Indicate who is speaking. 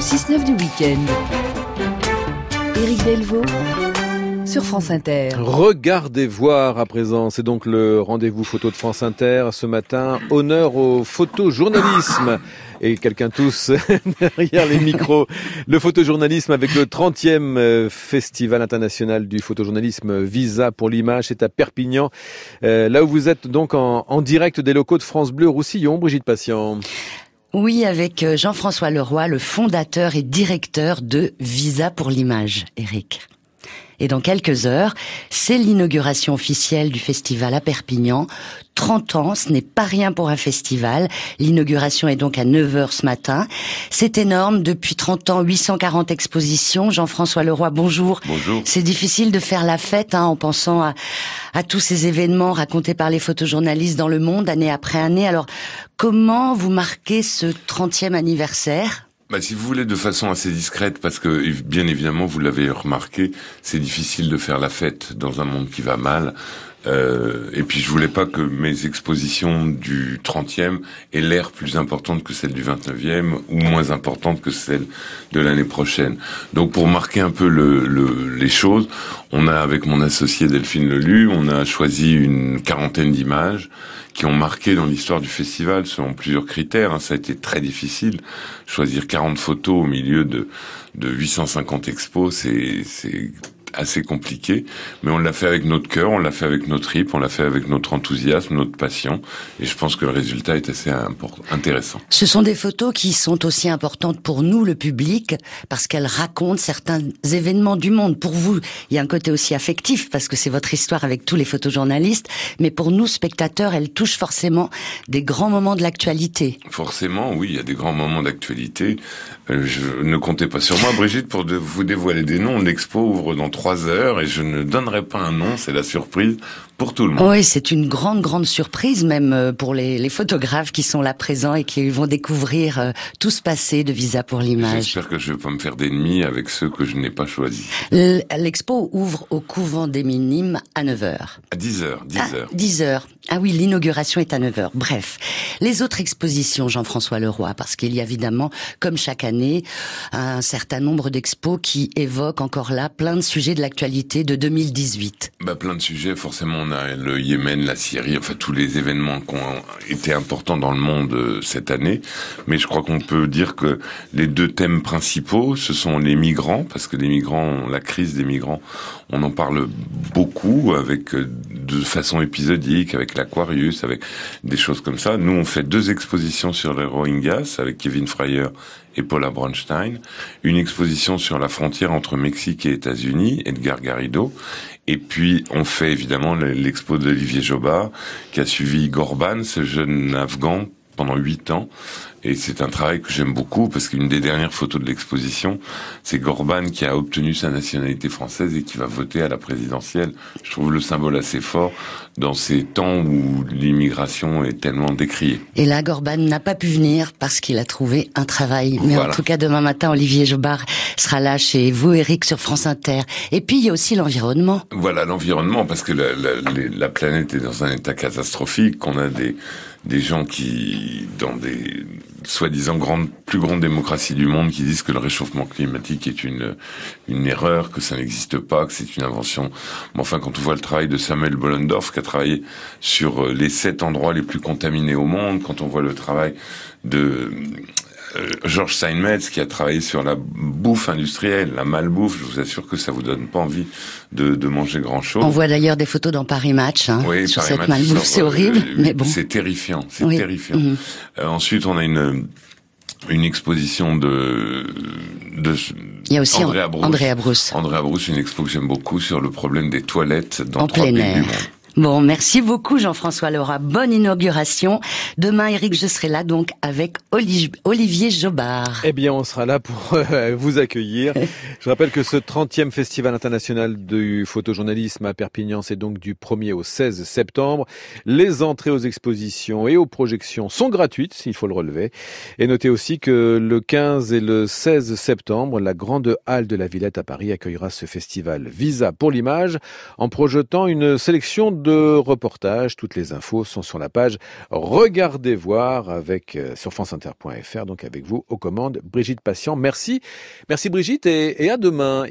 Speaker 1: Le 6-9 du week-end. Éric Delvaux sur France Inter.
Speaker 2: Regardez voir à présent, c'est donc le rendez-vous photo de France Inter ce matin. Honneur au photojournalisme. Et quelqu'un tous derrière les micros. Le photojournalisme avec le 30e euh, Festival international du photojournalisme Visa pour l'image, c'est à Perpignan. Euh, là où vous êtes donc en direct des locaux de France Bleu Roussillon, Brigitte Patient.
Speaker 3: Oui, avec euh, Jean-François Leroy, le fondateur et directeur de Visa pour l'image, Eric. Et dans quelques heures, c'est l'inauguration officielle du festival à Perpignan. 30 ans, ce n'est pas rien pour un festival. L'inauguration est donc à 9h ce matin. C'est énorme, depuis 30 ans, 840 expositions. Jean-François Leroy, bonjour.
Speaker 4: Bonjour.
Speaker 3: C'est difficile de faire la fête hein, en pensant à, à tous ces événements racontés par les photojournalistes dans le monde, année après année. Alors, comment vous marquez ce 30e anniversaire?
Speaker 4: Bah, si vous voulez, de façon assez discrète, parce que bien évidemment, vous l'avez remarqué, c'est difficile de faire la fête dans un monde qui va mal. Euh, et puis je voulais pas que mes expositions du 30e aient l'air plus importante que celle du 29e ou moins importante que celle de l'année prochaine. Donc pour marquer un peu le, le, les choses, on a avec mon associé Delphine Lelu, on a choisi une quarantaine d'images qui ont marqué dans l'histoire du festival selon plusieurs critères. Hein. Ça a été très difficile. Choisir 40 photos au milieu de, de 850 expos, c'est assez compliqué, mais on l'a fait avec notre cœur, on l'a fait avec notre tripes, on l'a fait avec notre enthousiasme, notre passion, et je pense que le résultat est assez intéressant.
Speaker 3: Ce sont des photos qui sont aussi importantes pour nous, le public, parce qu'elles racontent certains événements du monde. Pour vous, il y a un côté aussi affectif, parce que c'est votre histoire avec tous les photojournalistes, mais pour nous, spectateurs, elles touchent forcément des grands moments de l'actualité.
Speaker 4: Forcément, oui, il y a des grands moments d'actualité. Euh, je ne comptez pas sur moi, Brigitte, pour de vous dévoiler des noms. L'expo ouvre dans trois heures et je ne donnerai pas un nom, c'est la surprise pour tout le monde.
Speaker 3: Oui, c'est une grande, grande surprise, même euh, pour les, les, photographes qui sont là présents et qui vont découvrir euh, tout ce passé de Visa pour l'image.
Speaker 4: J'espère que je vais pas me faire d'ennemis avec ceux que je n'ai pas choisis.
Speaker 3: L'expo ouvre au couvent des Minimes à 9h.
Speaker 4: À 10h, 10h.
Speaker 3: Ah, 10h. Ah oui, l'inauguration est à 9h. Bref, les autres expositions, Jean-François Leroy, parce qu'il y a évidemment, comme chaque année, un certain nombre d'expos qui évoquent encore là plein de sujets de l'actualité de 2018.
Speaker 4: Bah, plein de sujets, forcément, on a le Yémen, la Syrie, enfin tous les événements qui ont été importants dans le monde euh, cette année. Mais je crois qu'on peut dire que les deux thèmes principaux, ce sont les migrants, parce que les migrants, la crise des migrants, on en parle beaucoup avec euh, de façon épisodique, avec l'Aquarius, avec des choses comme ça. Nous, on fait deux expositions sur les Rohingyas avec Kevin Fryer et Paula Bronstein, une exposition sur la frontière entre Mexique et États-Unis, Edgar Garrido, et puis on fait évidemment l'expo d'Olivier Jobard, qui a suivi Gorban, ce jeune Afghan, pendant huit ans, et c'est un travail que j'aime beaucoup parce qu'une des dernières photos de l'exposition, c'est Gorban qui a obtenu sa nationalité française et qui va voter à la présidentielle. Je trouve le symbole assez fort dans ces temps où l'immigration est tellement décriée.
Speaker 3: Et là, Gorban n'a pas pu venir parce qu'il a trouvé un travail. Mais en tout cas, demain matin, Olivier Jobard sera là chez vous, Eric, sur France Inter. Et puis, il y a aussi l'environnement.
Speaker 4: Voilà, l'environnement, parce que la, la, la planète est dans un état catastrophique, qu'on a des des gens qui, dans des soi-disant grandes, plus grandes démocraties du monde, qui disent que le réchauffement climatique est une une erreur, que ça n'existe pas, que c'est une invention. Mais enfin, quand on voit le travail de Samuel Bollendorf, qui a travaillé sur les sept endroits les plus contaminés au monde, quand on voit le travail de euh, Georges Steinmetz qui a travaillé sur la bouffe industrielle, la malbouffe, je vous assure que ça vous donne pas envie de, de manger grand chose.
Speaker 3: On voit d'ailleurs des photos dans Paris Match hein, sur cette malbouffe, c'est horrible, euh, mais bon.
Speaker 4: C'est terrifiant, c'est terrifiant. Mhm. euh, ensuite, on a une une exposition de de
Speaker 3: il y a aussi André Abrousse. André
Speaker 4: Abrousse. Une expo que j'aime beaucoup sur le problème des toilettes dans en trois pays du monde.
Speaker 3: Bon, merci beaucoup Jean-François Laura. Bonne inauguration. Demain, Eric, je serai là donc avec Olivier Jobard.
Speaker 2: Eh bien, on sera là pour euh, vous accueillir. Je rappelle que ce 30e Festival international du photojournalisme à Perpignan, c'est donc du 1er au 16 septembre. Les entrées aux expositions et aux projections sont gratuites, il faut le relever. Et notez aussi que le 15 et le 16 septembre, la grande halle de la Villette à Paris accueillera ce festival Visa pour l'image en projetant une sélection reportage. Toutes les infos sont sur la page Regardez voir avec euh, sur franceinter.fr. Donc avec vous aux commandes, Brigitte Patient. Merci, merci Brigitte et, et à demain.